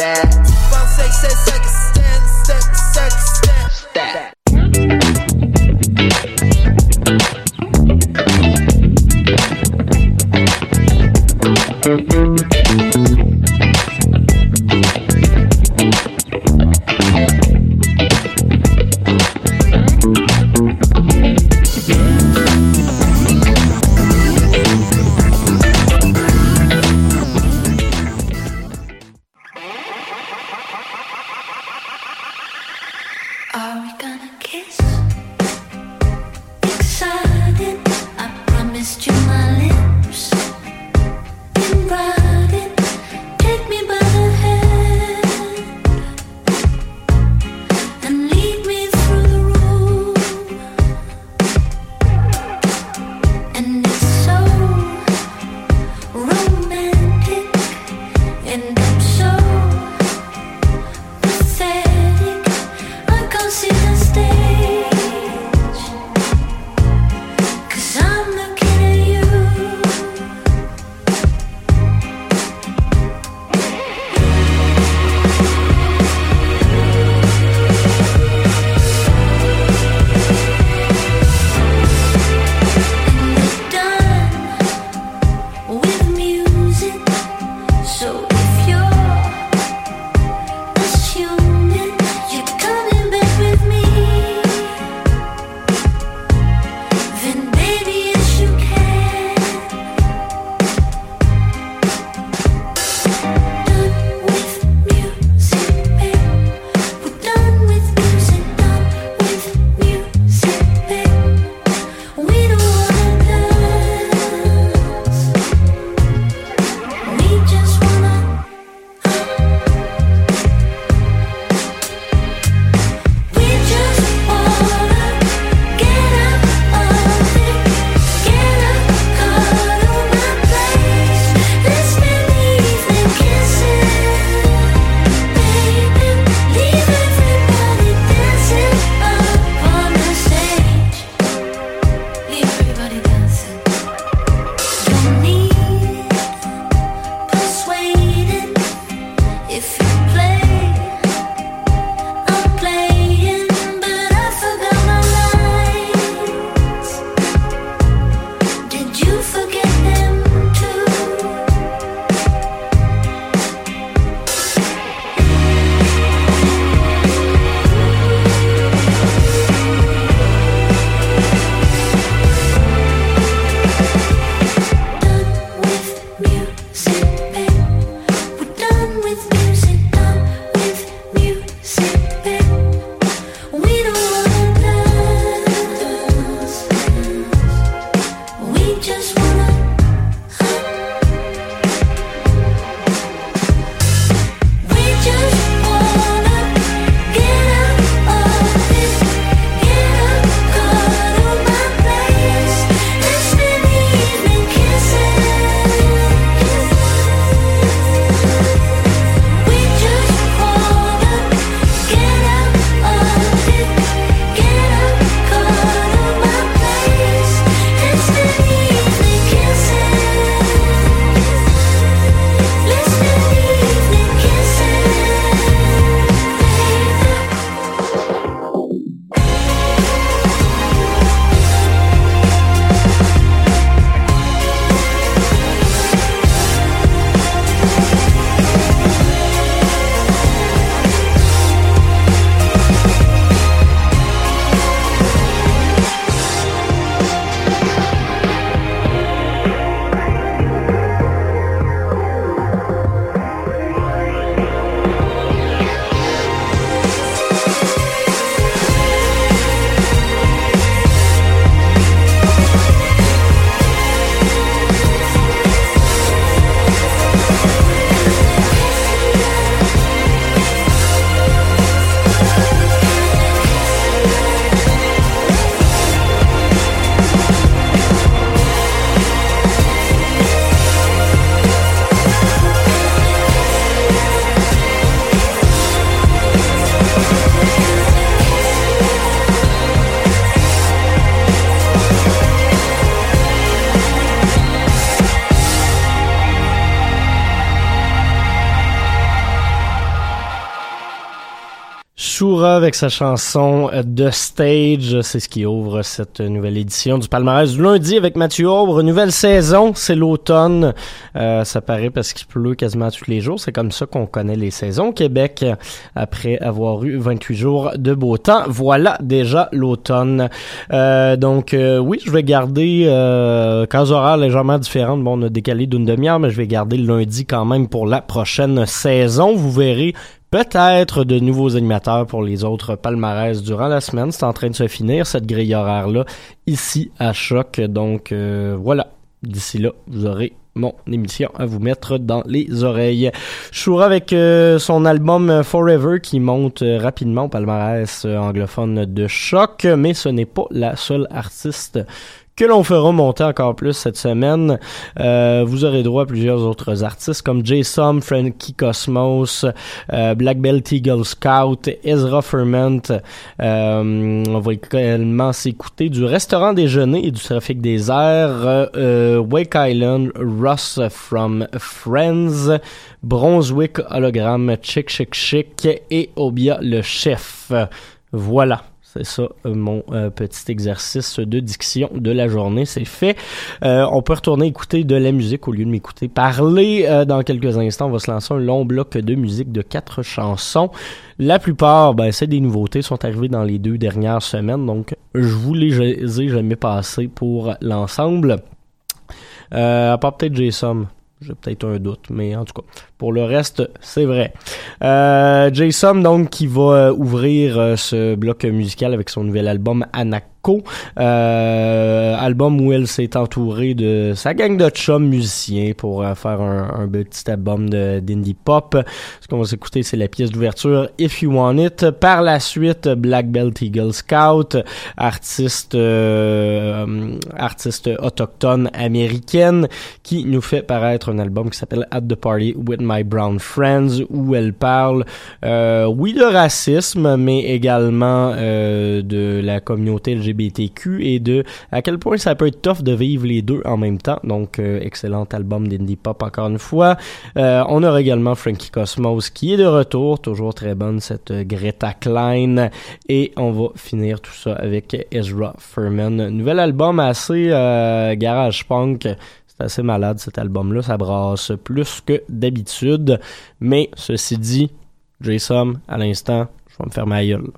That. Avec sa chanson The Stage, c'est ce qui ouvre cette nouvelle édition du palmarès du lundi avec Mathieu Aubre. Nouvelle saison, c'est l'automne. Euh, ça paraît parce qu'il pleut quasiment tous les jours. C'est comme ça qu'on connaît les saisons au Québec après avoir eu 28 jours de beau temps. Voilà déjà l'automne. Euh, donc euh, oui, je vais garder euh, cas horaires légèrement différentes. Bon, on a décalé d'une demi-heure, mais je vais garder le lundi quand même pour la prochaine saison. Vous verrez peut-être de nouveaux animateurs pour les autres palmarès durant la semaine. C'est en train de se finir, cette grille horaire-là, ici à Choc. Donc euh, voilà, d'ici là, vous aurez mon émission à vous mettre dans les oreilles. Shura avec euh, son album Forever qui monte euh, rapidement au palmarès anglophone de Choc, mais ce n'est pas la seule artiste que l'on fera monter encore plus cette semaine. Euh, vous aurez droit à plusieurs autres artistes comme Jason, Frankie Cosmos, euh, Black Belt Eagle Scout, Ezra Ferment. Euh, on va également s'écouter du restaurant déjeuner et du trafic des airs, euh, Wake Island, Ross from Friends, Brunswick Hologram, Chick Chick Chick et Obia le chef. Voilà. C'est ça, euh, mon euh, petit exercice de diction de la journée. C'est fait. Euh, on peut retourner écouter de la musique au lieu de m'écouter parler. dans quelques instants, on va se lancer un long bloc de musique de quatre chansons. La plupart, ben, c'est des nouveautés, sont arrivées dans les deux dernières semaines. Donc, je vous les ai jamais passées pour l'ensemble. à part peut-être Jason. J'ai peut-être un doute, mais en tout cas, pour le reste, c'est vrai. Euh, Jason, donc, qui va ouvrir euh, ce bloc musical avec son nouvel album Euh, album où elle s'est entourée de sa gang de chums musiciens pour euh, faire un, petit album d'indie pop. Ce qu'on va s'écouter, c'est la pièce d'ouverture If You Want It. Par la suite, Black Belt Eagle Scout, artiste euh, artiste autochtone américaine, qui nous fait paraître un album qui s'appelle At the Party with My Brown Friends, où elle parle, oui, de racisme, mais également de la communauté LGBT LGBTQ et de à quel point ça peut être tough de vivre les deux en même temps. Donc, euh, excellent album d'indie pop encore une fois. Euh, on aura également Frankie Cosmos qui est de retour, toujours très bonne cette Greta Klein. Et on va finir tout ça avec Ezra Furman. Nouvel album assez euh, garage punk. C'est assez malade cet album-là, ça brasse plus que d'habitude. Mais ceci dit, Jason, à l'instant, je vais me faire ma gueule.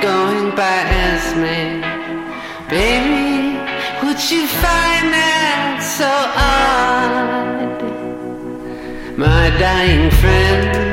Going by Esme. Baby, would you find that so odd? My dying friends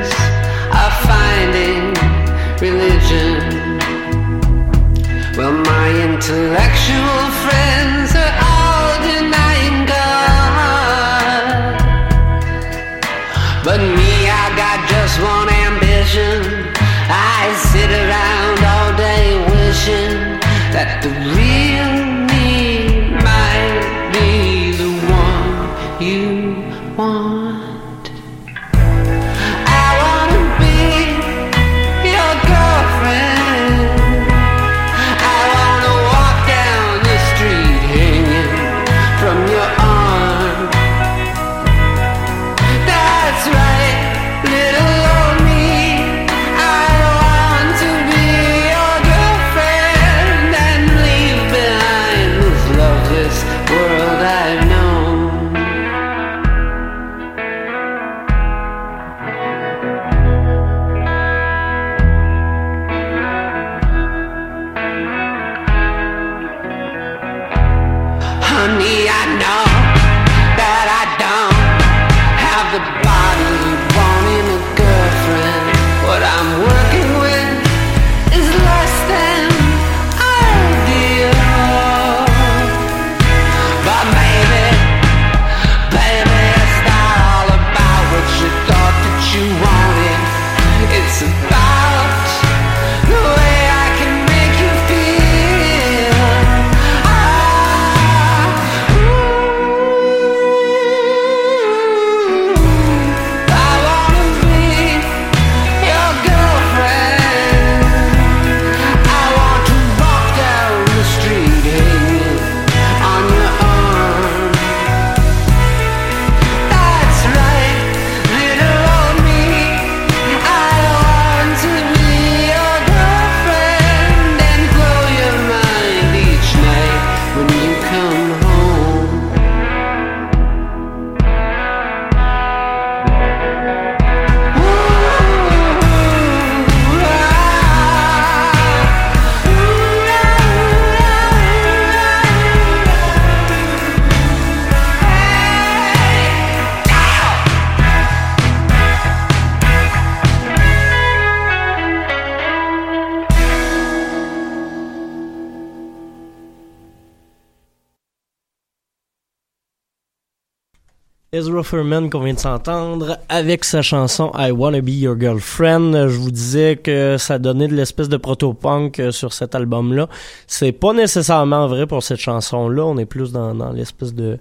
Ezra Furman qu'on vient de s'entendre avec sa chanson I Wanna Be Your Girlfriend. Je vous disais que ça donnait de l'espèce de proto-punk euh, sur cet album-là. C'est pas nécessairement vrai pour cette chanson-là. On est plus dans, dans l'espèce de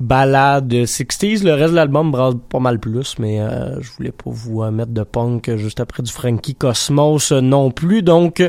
balade 60s. Le reste de l'album brasse pas mal plus, mais euh, je voulais pas vous euh, mettre de punk juste après du Frankie Cosmos non plus. Donc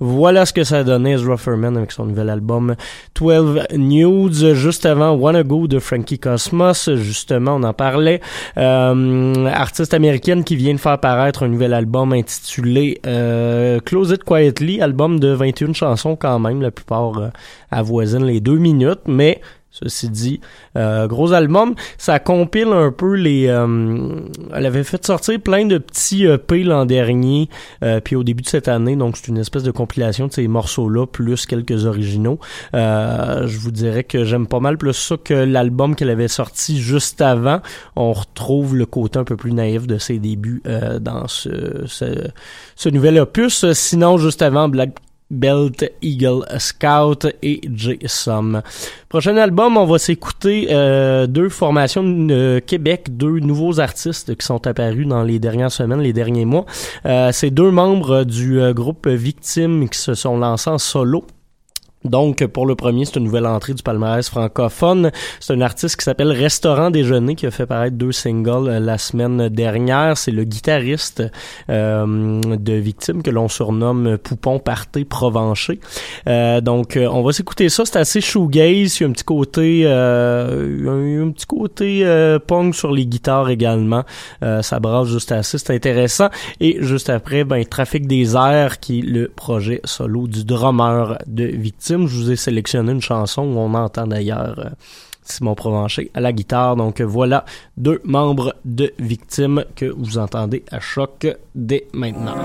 voilà ce que ça a donné Ezra Furman avec son nouvel album 12 Nudes. Juste avant Wanna Go de Frankie Cosmos, justement on en parlait. Euh, artiste américaine qui vient de faire paraître un nouvel album intitulé euh, Close It Quietly, album de 21 chansons quand même, la plupart euh, avoisinent les deux minutes, mais Ceci dit, euh, gros album, ça compile un peu les. euh, elle avait fait sortir plein de petits EP l'an dernier, euh, puis au début de cette année, donc c'est une espèce de compilation de ces morceaux-là plus quelques originaux. Euh, je vous dirais que j'aime pas mal plus ça que l'album qu'elle avait sorti juste avant. On retrouve le côté un peu plus naïf de ses débuts euh, dans ce, ce, ce nouvel opus. Sinon, juste avant, Black Belt Eagle Scout et J-Sum. Prochain album, on va s'écouter euh, deux formations de Québec, deux nouveaux artistes qui sont apparus dans les dernières semaines, les derniers mois. Euh, c'est deux membres du euh, groupe Victime qui se sont lancés en solo. Donc, pour le premier, c'est une nouvelle entrée du palmarès francophone. C'est un artiste qui s'appelle Restaurant Déjeuner qui a fait paraître deux singles euh, la semaine dernière. C'est le guitariste euh, de Victime que l'on surnomme Poupon Parté Provencher. Euh, donc, euh, on va s'écouter ça. C'est assez shoegaze. Il y a un petit côté, euh, un, un petit côté punk sur les guitares également. Ça brasse juste assez. C'est intéressant. Et juste après, ben, Trafic des airs qui est le projet solo du drummer de Victime. Je vous ai sélectionné une chanson où on entend d'ailleurs euh, Simon Provencher à la guitare. Donc voilà deux membres de Victime que vous entendez à choc dès maintenant.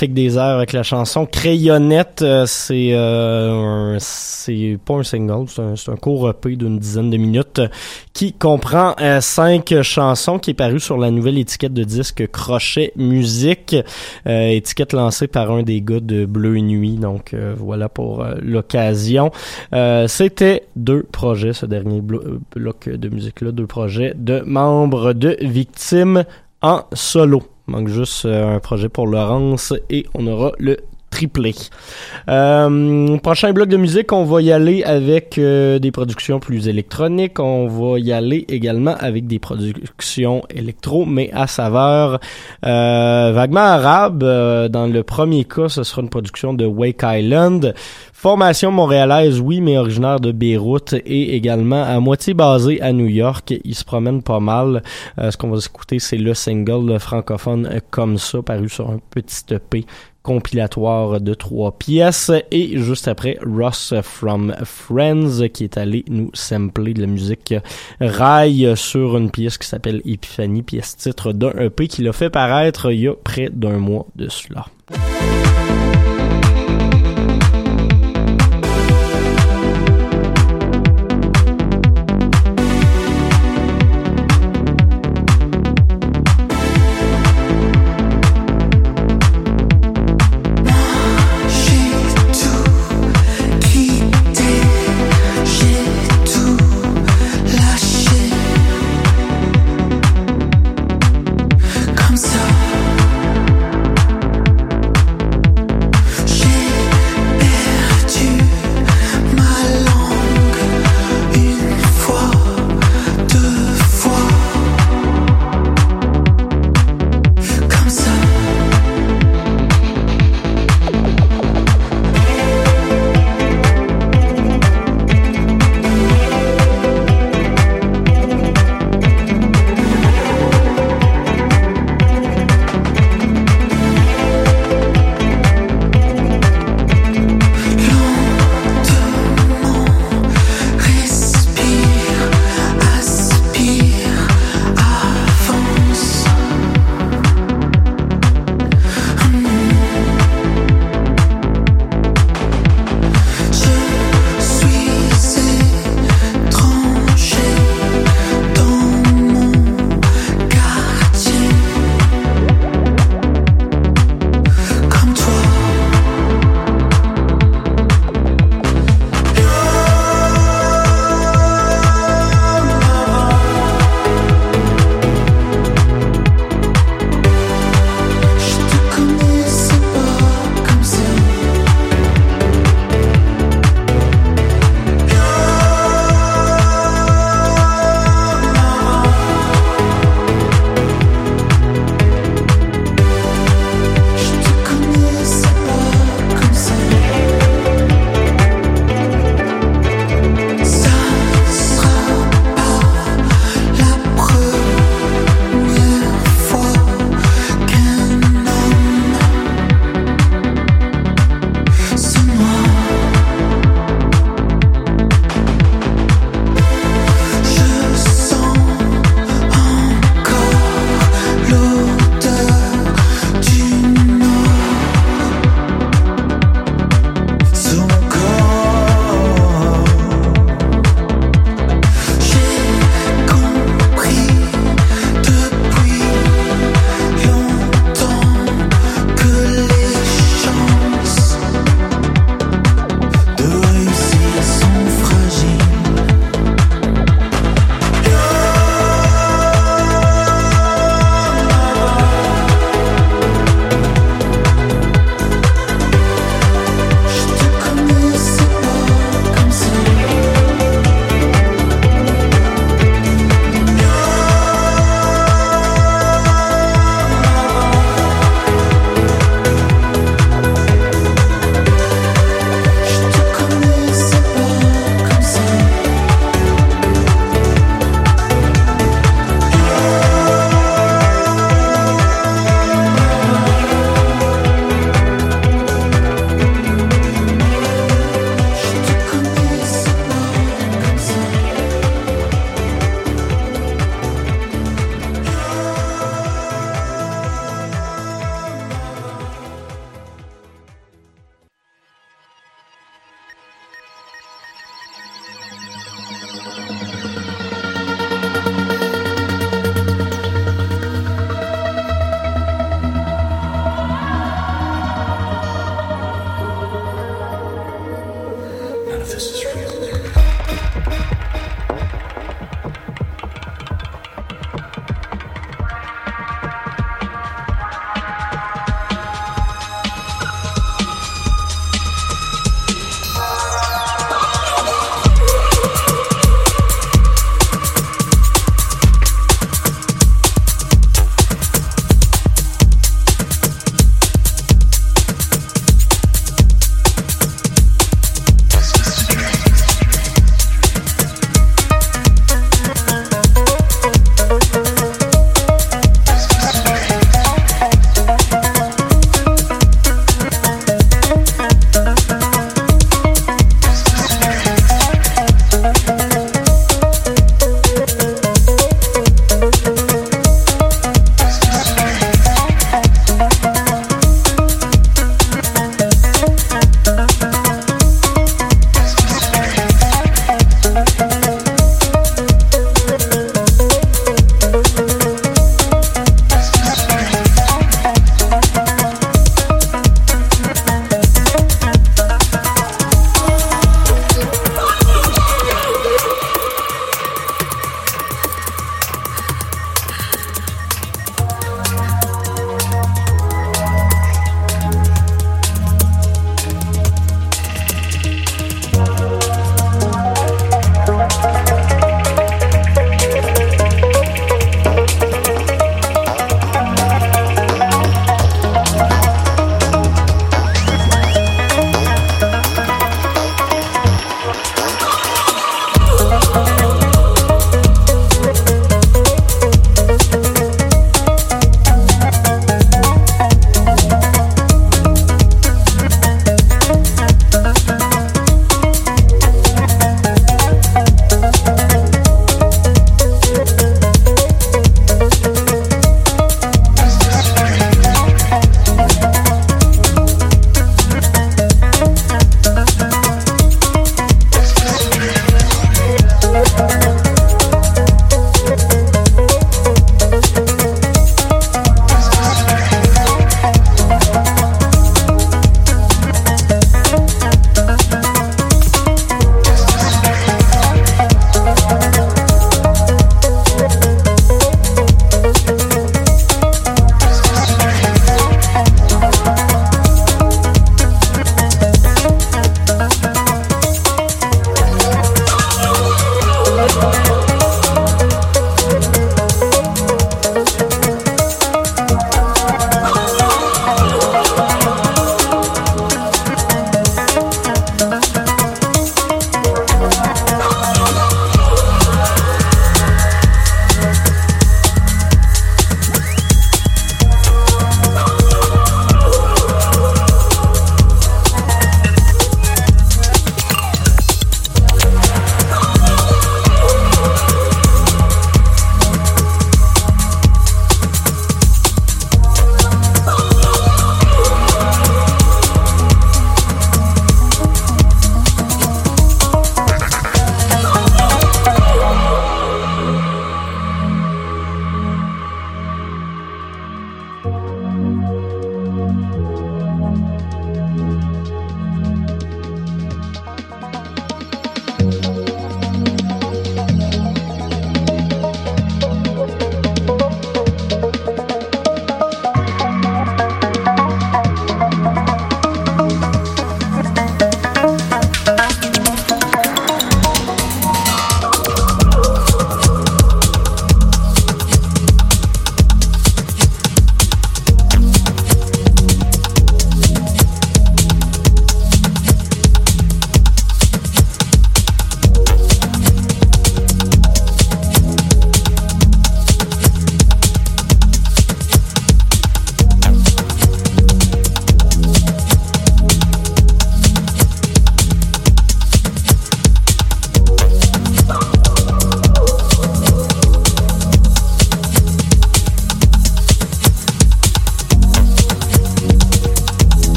Trafic des airs avec la chanson Crayonnette. euh, c'est euh, c'est pas un single, c'est un, court EP d'une dizaine de minutes qui comprend euh, cinq chansons qui est paru sur la nouvelle étiquette de disque Crochet Musique, étiquette lancée par un des gars de Bleu Nuit. Donc voilà pour l'occasion. C'était deux projets, ce dernier blo- bloc de musique-là, deux projets de membres de Victimes en solo. Manque juste euh, un projet pour Laurence et on aura le triplé. Euh, prochain bloc de musique, on va y aller avec euh, des productions plus électroniques. On va y aller également avec des productions électro, mais à saveur euh, vaguement arabe. Euh, dans le premier cas, ce sera une production de Wake Island. Formation montréalaise, oui, mais originaire de Beyrouth et également à moitié basé à New York. Il se promène pas mal. Euh, ce qu'on va écouter, c'est le single francophone comme ça, paru sur un petit EP compilatoire de trois pièces et juste après Ross from Friends qui est allé nous sampler de la musique rail sur une pièce qui s'appelle Epiphanie, pièce titre d'un EP qu'il a fait paraître il y a près d'un mois de cela.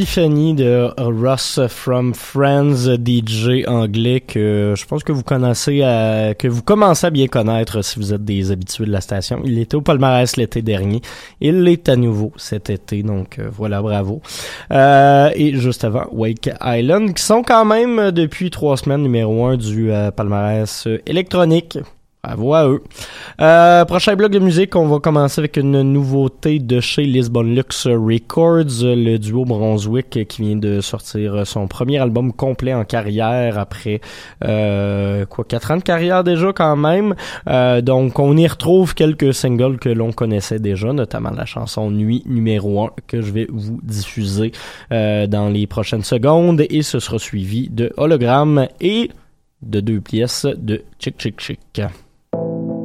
Epiphany de Ross from Friends, DJ anglais que je pense que vous connaissez, à, que vous commencez à bien connaître si vous êtes des habitués de la station. Il était au palmarès l'été dernier. Il l'est à nouveau cet été, donc euh, voilà, bravo. Euh, et juste avant, Wake Island, qui sont quand même euh, depuis trois semaines numéro un du euh, palmarès euh, électronique. Bravo à eux. Euh, prochain bloc de musique, on va commencer avec une nouveauté de chez Lisbon Lux Records, le duo Brunswick qui vient de sortir son premier album complet en carrière après euh, quoi quatre ans de carrière déjà quand même. Euh, donc on y retrouve quelques singles que l'on connaissait déjà, notamment la chanson Nuit numéro 1 que je vais vous diffuser euh, dans les prochaines secondes et ce sera suivi de Hologramme et de deux pièces de Chick Chick Chick. Dans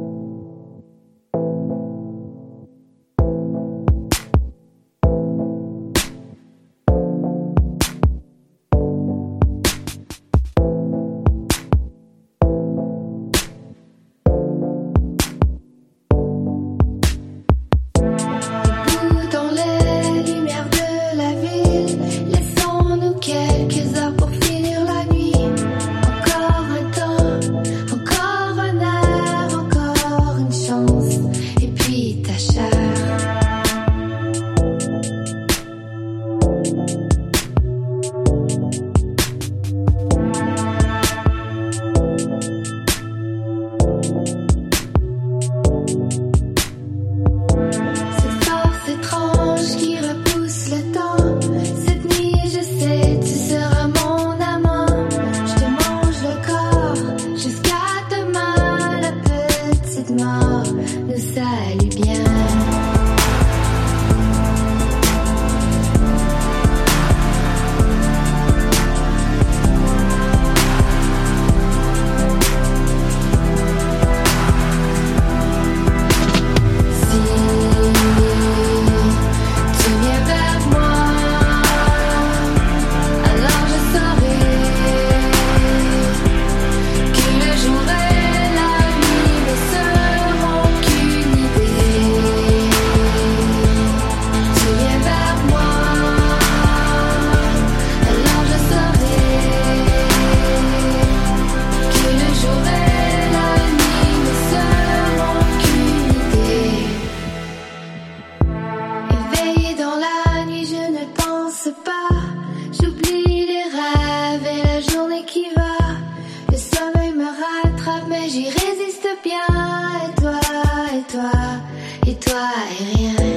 bien. Et toi, et toi, et toi, et rien.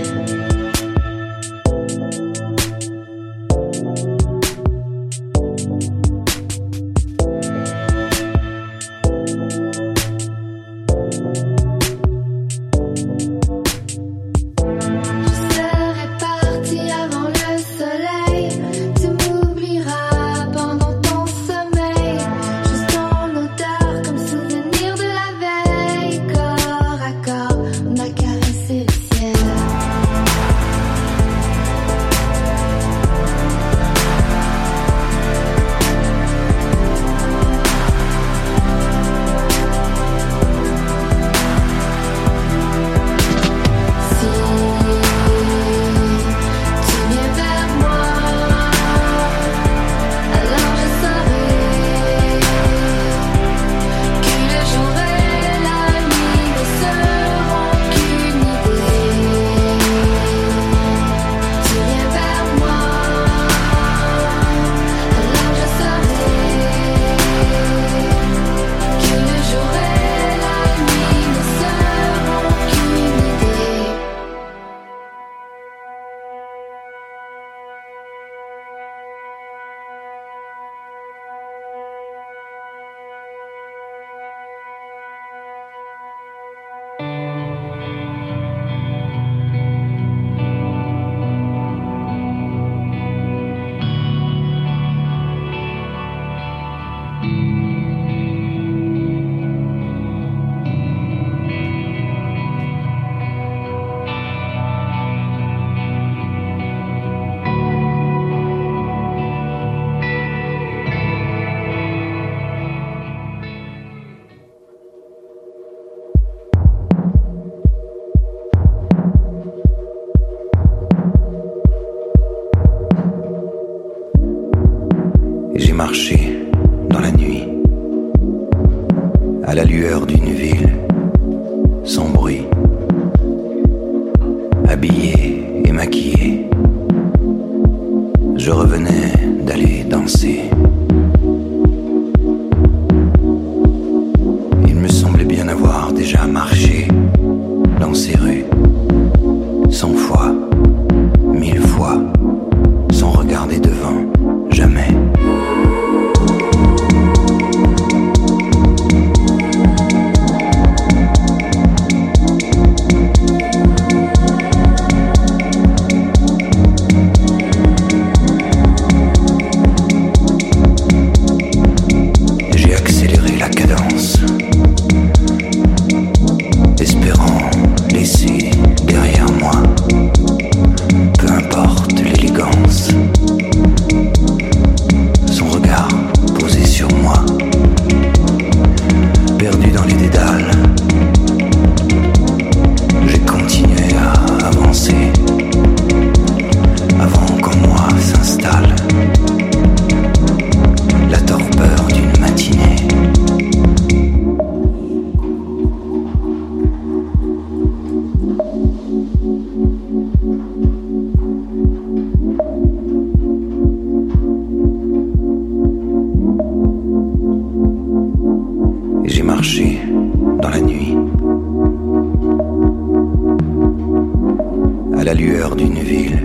À la lueur d'une ville,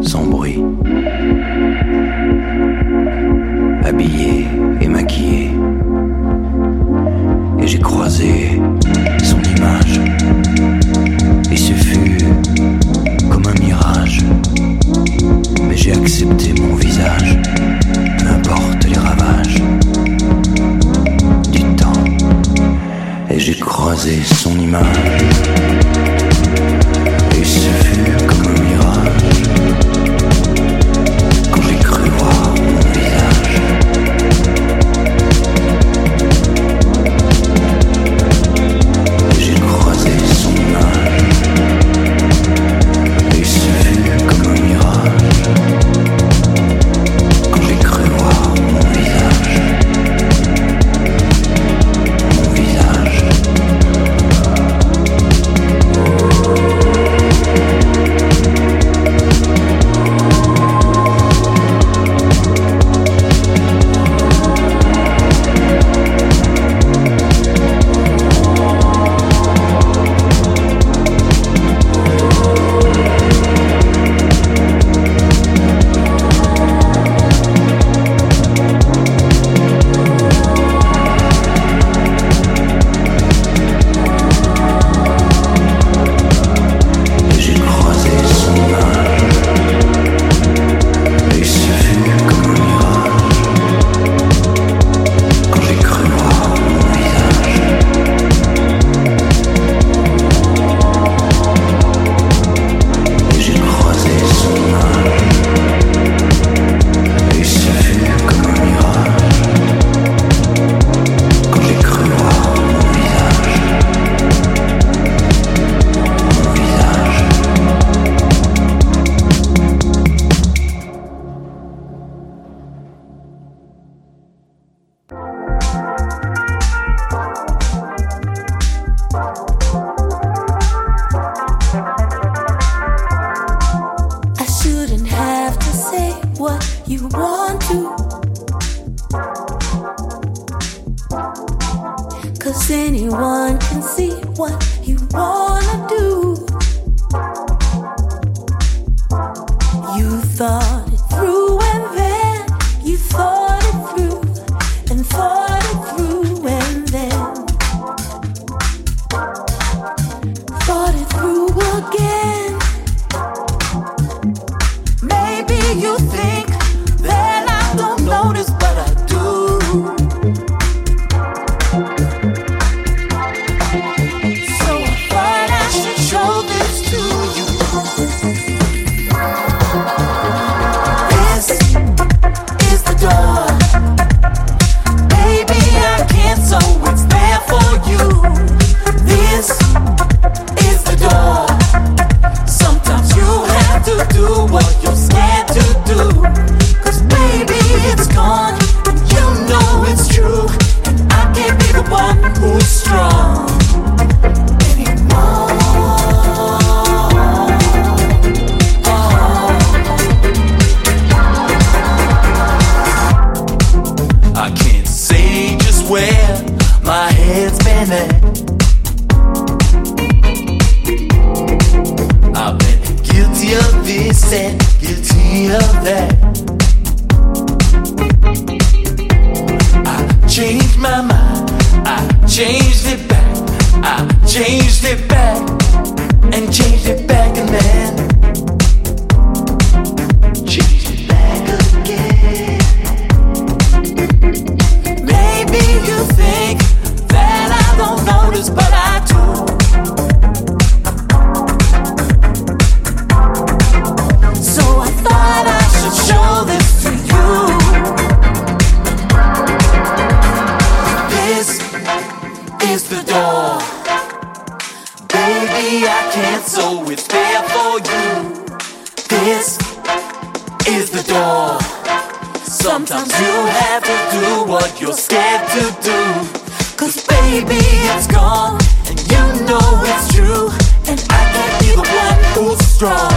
sans bruit. Habillé et maquillée. Guilty of that. I changed my mind, I changed it back, I changed it back, and changed it back and then Sometimes you have to do what you're scared to do. Cause baby, it's gone, and you know it's true. And I can't be the one who's strong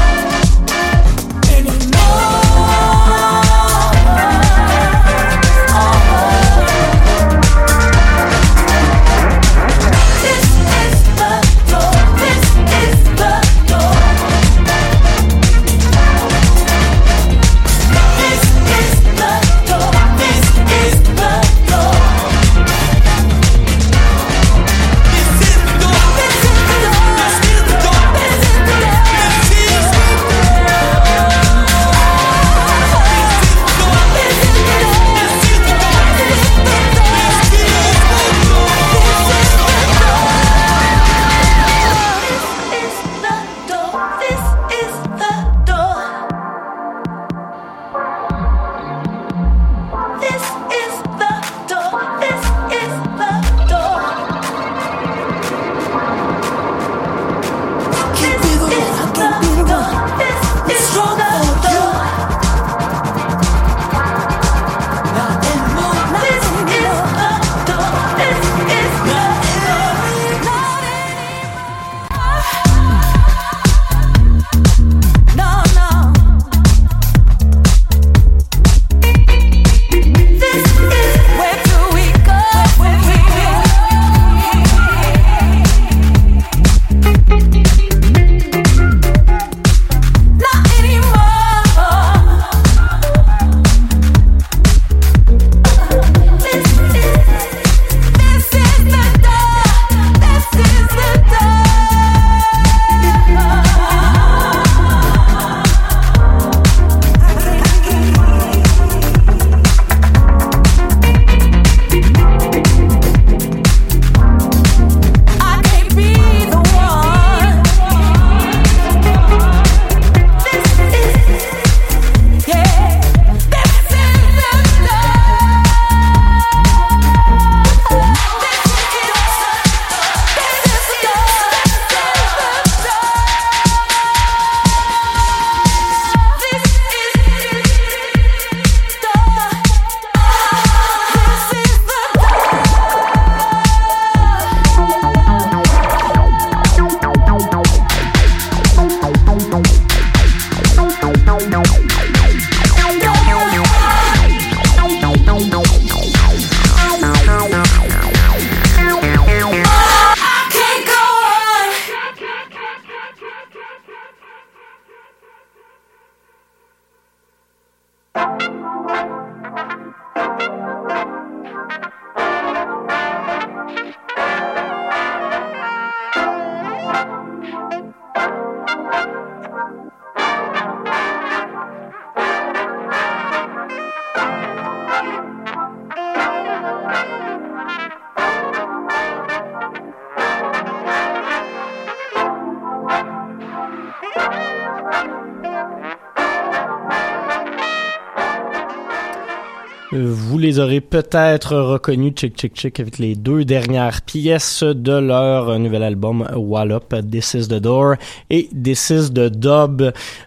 les aurez peut-être reconnus, Chick Chick Chick, avec les deux dernières pièces de leur nouvel album Wallop, This is the Door et This is the Dub.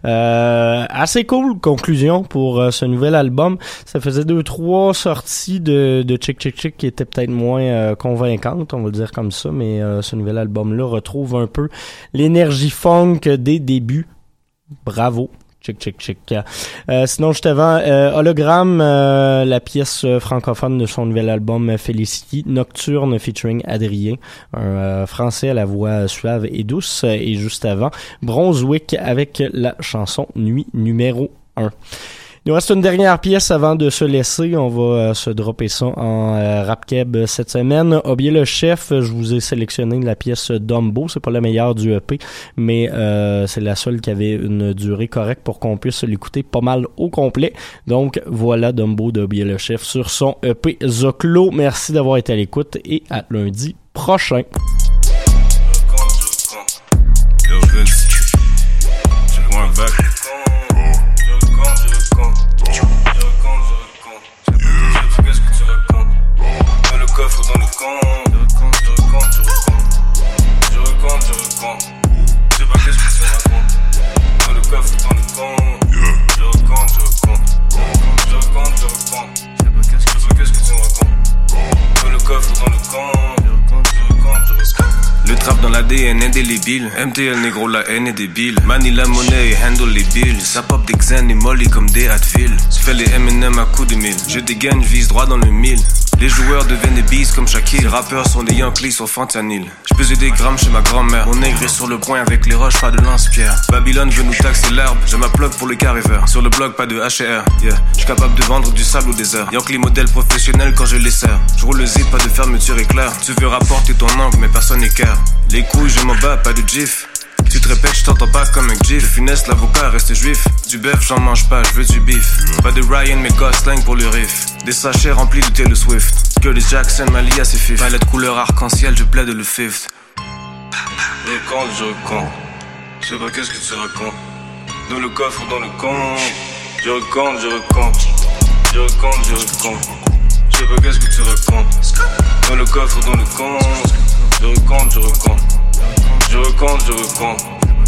Euh, assez cool conclusion pour euh, ce nouvel album. Ça faisait deux, trois sorties de, de Chick Chick Chick qui étaient peut-être moins euh, convaincantes, on va le dire comme ça, mais euh, ce nouvel album-là retrouve un peu l'énergie funk des débuts. Bravo. Chick, chick, chick. Euh, sinon, juste avant, euh, Hologramme, euh, la pièce euh, francophone de son nouvel album euh, Felicity, Nocturne featuring Adrien, un français à la voix suave et douce. Et juste avant, Brunswick avec la chanson Nuit numéro 1. Il nous reste une dernière pièce avant de se laisser. On va euh, se dropper ça en euh, rap keb cette semaine. Obier le chef, je vous ai sélectionné la pièce Dumbo. C'est pas la meilleure du EP, mais euh, c'est la seule qui avait une durée correcte pour qu'on puisse l'écouter pas mal au complet. Donc voilà Dumbo d'Obier le chef sur son EP Zoclo. Merci d'avoir été à l'écoute et à lundi prochain. MTL négro la haine est débile. Manie la monnaie et handle les bills. Ça pop des Xen et Molly comme des Advil fais les M&M à coups de mille. Je dégaine, vise droit dans le mille les joueurs deviennent des bises comme Shaquille Les rappeurs sont des Yankees sur fentanyl. Je pesais des grammes chez ma grand-mère. Mon nègre est sur le point avec les roches, pas de lance-pierre. Babylone veut nous taxer l'herbe. J'ai ma plug pour le carriver Sur le blog, pas de HR Yeah, je suis capable de vendre du sable au désert Yankee modèle professionnel quand je les sers. Je roule le zip, pas de fermeture éclair. Tu veux rapporter ton angle mais personne n'écart Les couilles, je m'en bats, pas de gif tu te répètes, je t'entends pas comme un gif. Finesse, l'avocat reste juif. Du bœuf, j'en mange pas, je veux du beef. Pas de Ryan, mais Gosling pour le riff. Des sachets remplis de Taylor Swift. Curtis Jackson, Mali à ses fifs. Palette couleur arc-en-ciel, je plaide le fifth. Je raconte, je raconte. Je sais pas qu'est-ce que tu racontes. Dans le coffre, dans le compte. Je raconte, je raconte. Je raconte, je raconte. Je sais pas qu'est-ce que tu racontes. Dans le coffre, dans le compte. Je raconte, je raconte. Je raconte, je raconte.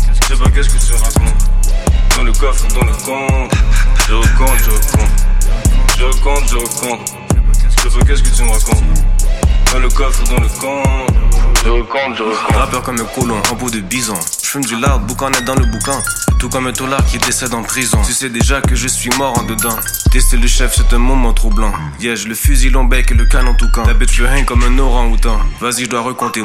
Je sais pas qu'est-ce que tu racontes. Dans le coffre, dans le compte. Je raconte, je raconte. Je raconte, je raconte. Je sais pas qu'est-ce que tu me racontes. Dans le coffre, dans le compte. Je raconte, je raconte. Rappeur comme un colon en bout de bison. Je fume du lard, boucanet dans le boucan. Tout comme un tolard qui décède en prison. Tu sais déjà que je suis mort en dedans. Tester le chef, c'est un moment troublant. Yeah, le fusil long bec et le canon tout camp. La veut hang comme un orang-outan. Vas-y, je dois recompter.